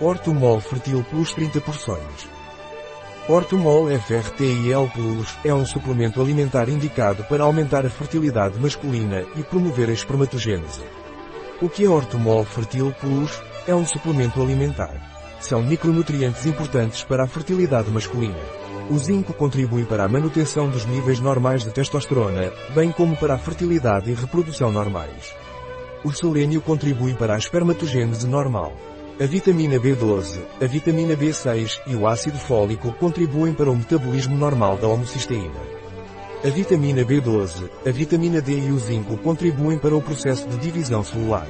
Ortomol Fertil Plus 30 porções. Ortomol FRTIL Plus é um suplemento alimentar indicado para aumentar a fertilidade masculina e promover a espermatogênese. O que é Ortomol Fertil Plus? É um suplemento alimentar. São micronutrientes importantes para a fertilidade masculina. O zinco contribui para a manutenção dos níveis normais de testosterona, bem como para a fertilidade e reprodução normais. O selênio contribui para a espermatogênese normal. A vitamina B12, a vitamina B6 e o ácido fólico contribuem para o metabolismo normal da homocisteína. A vitamina B12, a vitamina D e o zinco contribuem para o processo de divisão celular.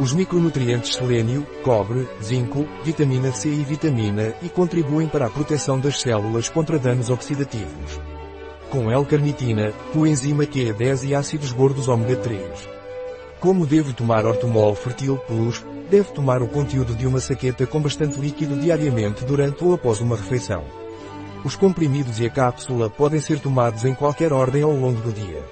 Os micronutrientes selênio, cobre, zinco, vitamina C e vitamina E contribuem para a proteção das células contra danos oxidativos. Com L-carnitina, coenzima Q10 e ácidos gordos ômega 3. Como devo tomar Ortomol Fertil Plus? Devo tomar o conteúdo de uma saqueta com bastante líquido diariamente durante ou após uma refeição. Os comprimidos e a cápsula podem ser tomados em qualquer ordem ao longo do dia.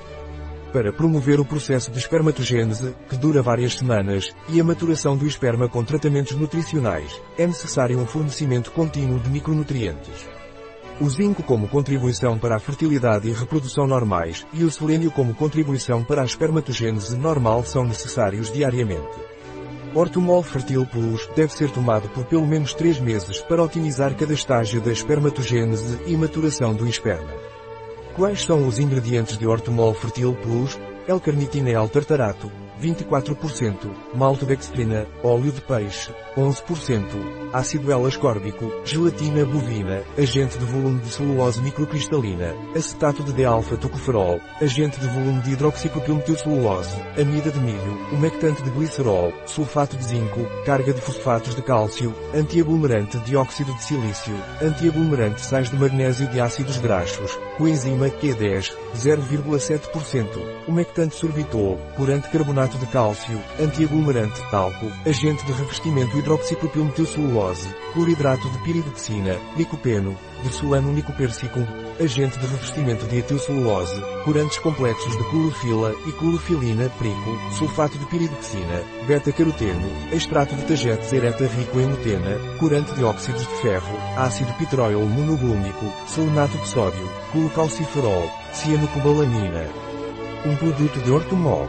Para promover o processo de espermatogênese, que dura várias semanas, e a maturação do esperma com tratamentos nutricionais, é necessário um fornecimento contínuo de micronutrientes. O zinco como contribuição para a fertilidade e reprodução normais, e o selênio como contribuição para a espermatogênese normal são necessários diariamente. Ortomol Fertil Plus deve ser tomado por pelo menos 3 meses para otimizar cada estágio da espermatogênese e maturação do esperma. Quais são os ingredientes de Ortomol Fertil Plus? L-carnitina L-tartarato, 24%, maltodextrina, óleo de peixe, 11%, ácido L-ascórbico, gelatina bovina, agente de volume de celulose microcristalina, acetato de D-alfa-tocoferol, agente de volume de hidroxipropilmetilcelulose, amida de milho, umectante de glicerol, sulfato de zinco, carga de fosfatos de cálcio, antiaglomerante dióxido de silício, antiaglomerante sais de magnésio de ácidos graxos, coenzima Q10, 0,7%, umectante sorbitol, corante carbonato de cálcio, antiaglomerante talco, agente de revestimento hidroxipropilmetilcelulose, cloridrato de piridoxina, licopeno, de sulano nicopersicum, agente de revestimento de etilcelulose, corantes complexos de clorofila e clorofilina, prico, sulfato de piridoxina, beta-caroteno, extrato de tagetes ereta rico em mutena, corante de óxidos de ferro, ácido pitroil monoglúmico, selenato de sódio, colocalciferol, cianocobalamina. Um produto de Ortomol.